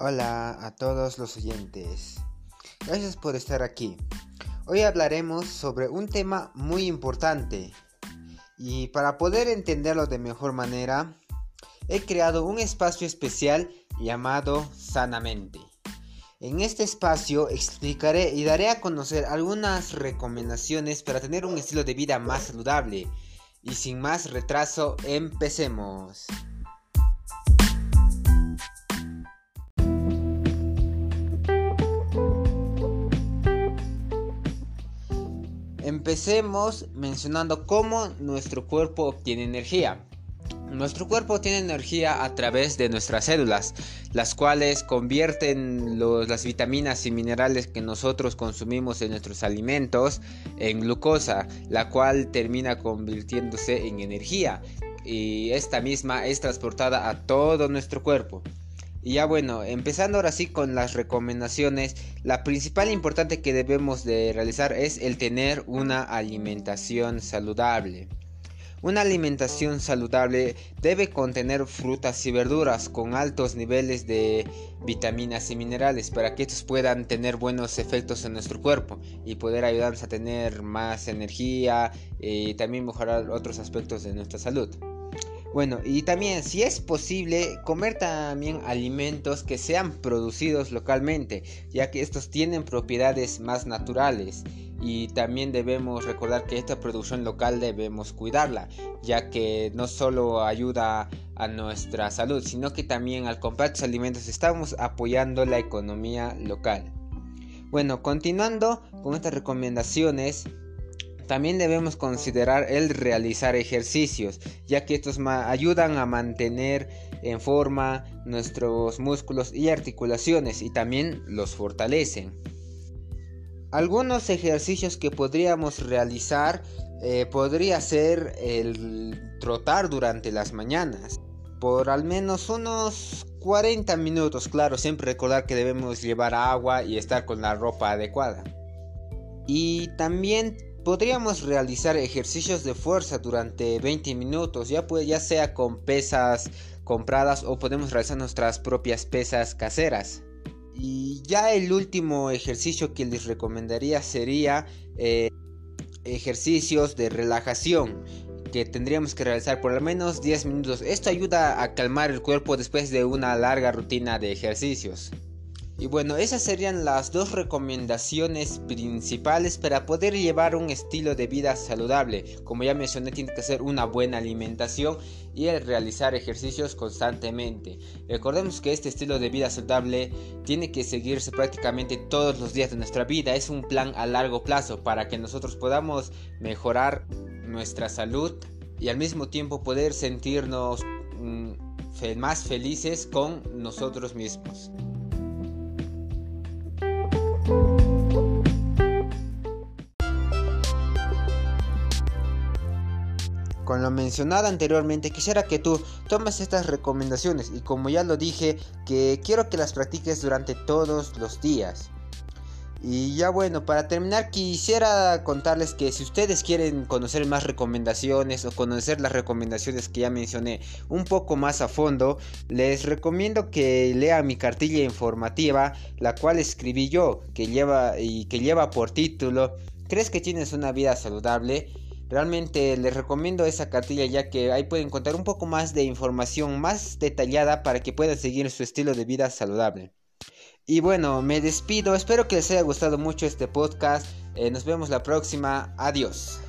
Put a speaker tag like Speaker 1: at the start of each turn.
Speaker 1: Hola a todos los oyentes. Gracias por estar aquí. Hoy hablaremos sobre un tema muy importante y para poder entenderlo de mejor manera, he creado un espacio especial llamado Sanamente. En este espacio explicaré y daré a conocer algunas recomendaciones para tener un estilo de vida más saludable. Y sin más retraso, empecemos. Empecemos mencionando cómo nuestro cuerpo obtiene energía. Nuestro cuerpo obtiene energía a través de nuestras células, las cuales convierten las vitaminas y minerales que nosotros consumimos en nuestros alimentos en glucosa, la cual termina convirtiéndose en energía y esta misma es transportada a todo nuestro cuerpo. Y ya bueno, empezando ahora sí con las recomendaciones, la principal importante que debemos de realizar es el tener una alimentación saludable. Una alimentación saludable debe contener frutas y verduras con altos niveles de vitaminas y minerales para que estos puedan tener buenos efectos en nuestro cuerpo y poder ayudarnos a tener más energía y también mejorar otros aspectos de nuestra salud. Bueno, y también si es posible comer también alimentos que sean producidos localmente, ya que estos tienen propiedades más naturales. Y también debemos recordar que esta producción local debemos cuidarla, ya que no solo ayuda a nuestra salud, sino que también al comprar estos alimentos estamos apoyando la economía local. Bueno, continuando con estas recomendaciones, también debemos considerar el realizar ejercicios, ya que estos ayudan a mantener en forma nuestros músculos y articulaciones y también los fortalecen. Algunos ejercicios que podríamos realizar eh, podría ser el trotar durante las mañanas por al menos unos 40 minutos, claro, siempre recordar que debemos llevar agua y estar con la ropa adecuada. Y también Podríamos realizar ejercicios de fuerza durante 20 minutos, ya, sea con pesas compradas o podemos realizar nuestras propias pesas caseras. Y ya el último ejercicio que les recomendaría sería eh, ejercicios de relajación que tendríamos que realizar por al menos 10 minutos. Esto ayuda a calmar el cuerpo después de una larga rutina de ejercicios. Y bueno, esas serían las dos recomendaciones principales para poder llevar un estilo de vida saludable. Como ya mencioné, tiene que ser una buena alimentación y el realizar ejercicios constantemente. Recordemos que este estilo de vida saludable tiene que seguirse prácticamente todos los días de nuestra vida. Es un plan a largo plazo para que nosotros podamos mejorar nuestra salud y al mismo tiempo poder sentirnos mm, más felices con nosotros mismos. Con lo mencionado anteriormente, quisiera que tú tomes estas recomendaciones y como ya lo dije, que quiero que las practiques durante todos los días. Y ya bueno, para terminar quisiera contarles que si ustedes quieren conocer más recomendaciones o conocer las recomendaciones que ya mencioné un poco más a fondo, les recomiendo que lean mi cartilla informativa, la cual escribí yo, que lleva y que lleva por título ¿Crees que tienes una vida saludable? Realmente les recomiendo esa cartilla ya que ahí pueden encontrar un poco más de información más detallada para que puedan seguir su estilo de vida saludable. Y bueno, me despido, espero que les haya gustado mucho este podcast, eh, nos vemos la próxima, adiós.